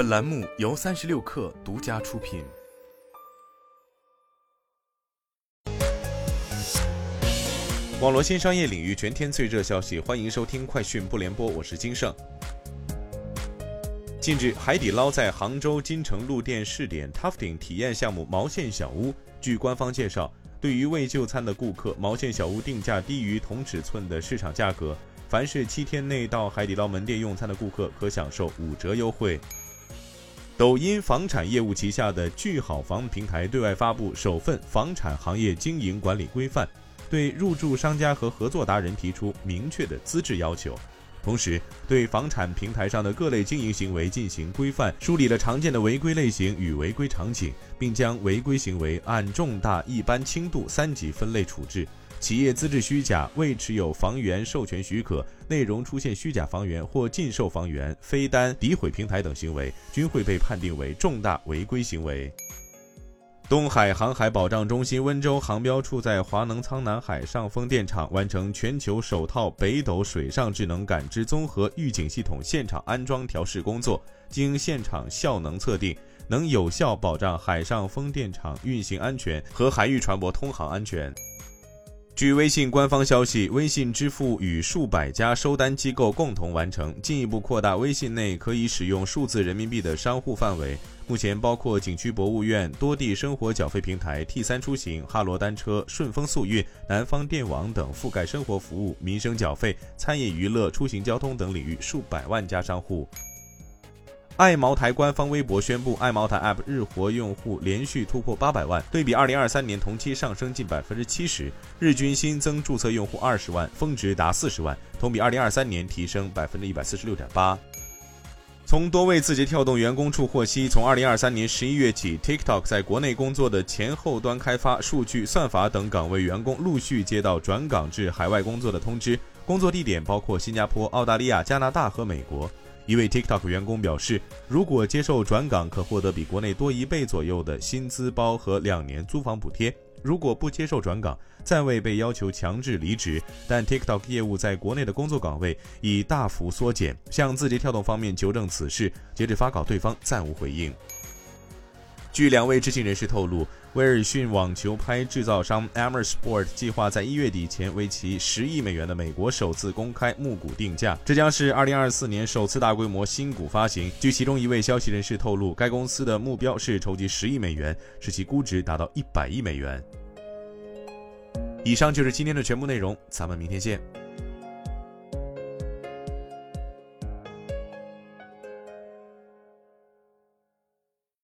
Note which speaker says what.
Speaker 1: 本栏目由三十六氪独家出品。网络新商业领域全天最热消息，欢迎收听快讯不联播，我是金盛。近日，海底捞在杭州金城路店试点 Tufting 体验项目毛线小屋。据官方介绍，对于未就餐的顾客，毛线小屋定价低于同尺寸的市场价格。凡是七天内到海底捞门店用餐的顾客，可享受五折优惠。抖音房产业务旗下的聚好房平台对外发布首份房产行业经营管理规范。对入驻商家和合作达人提出明确的资质要求，同时对房产平台上的各类经营行为进行规范，梳理了常见的违规类型与违规场景，并将违规行为按重大、一般、轻度三级分类处置。企业资质虚假、未持有房源授权许可、内容出现虚假房源或禁售房源、飞单、诋毁平台等行为，均会被判定为重大违规行为。东海航海保障中心温州航标处在华能苍南海上风电场完成全球首套北斗水上智能感知综合预警系统现场安装调试工作，经现场效能测定，能有效保障海上风电场运行安全和海域船舶通航安全。据微信官方消息，微信支付与数百家收单机构共同完成，进一步扩大微信内可以使用数字人民币的商户范围。目前包括景区博物院、多地生活缴费平台 T 三出行、哈罗单车、顺丰速运、南方电网等覆盖生活服务、民生缴费、餐饮娱乐、出行交通等领域数百万家商户。爱茅台官方微博宣布，爱茅台 App 日活用户连续突破八百万，对比二零二三年同期上升近百分之七十，日均新增注册用户二十万，峰值达四十万，同比二零二三年提升百分之一百四十六点八。从多位字节跳动员工处获悉，从二零二三年十一月起，TikTok 在国内工作的前后端开发、数据、算法等岗位员工陆续接到转岗至海外工作的通知，工作地点包括新加坡、澳大利亚、加拿大和美国。一位 TikTok 员工表示，如果接受转岗，可获得比国内多一倍左右的薪资包和两年租房补贴；如果不接受转岗，暂未被要求强制离职。但 TikTok 业务在国内的工作岗位已大幅缩减，向字节跳动方面求证此事。截至发稿，对方暂无回应。据两位知情人士透露，威尔逊网球拍制造商 Amer Sport 计划在一月底前为其十亿美元的美国首次公开募股定价，这将是二零二四年首次大规模新股发行。据其中一位消息人士透露，该公司的目标是筹集十亿美元，使其估值达到一百亿美元。以上就是今天的全部内容，咱们明天见。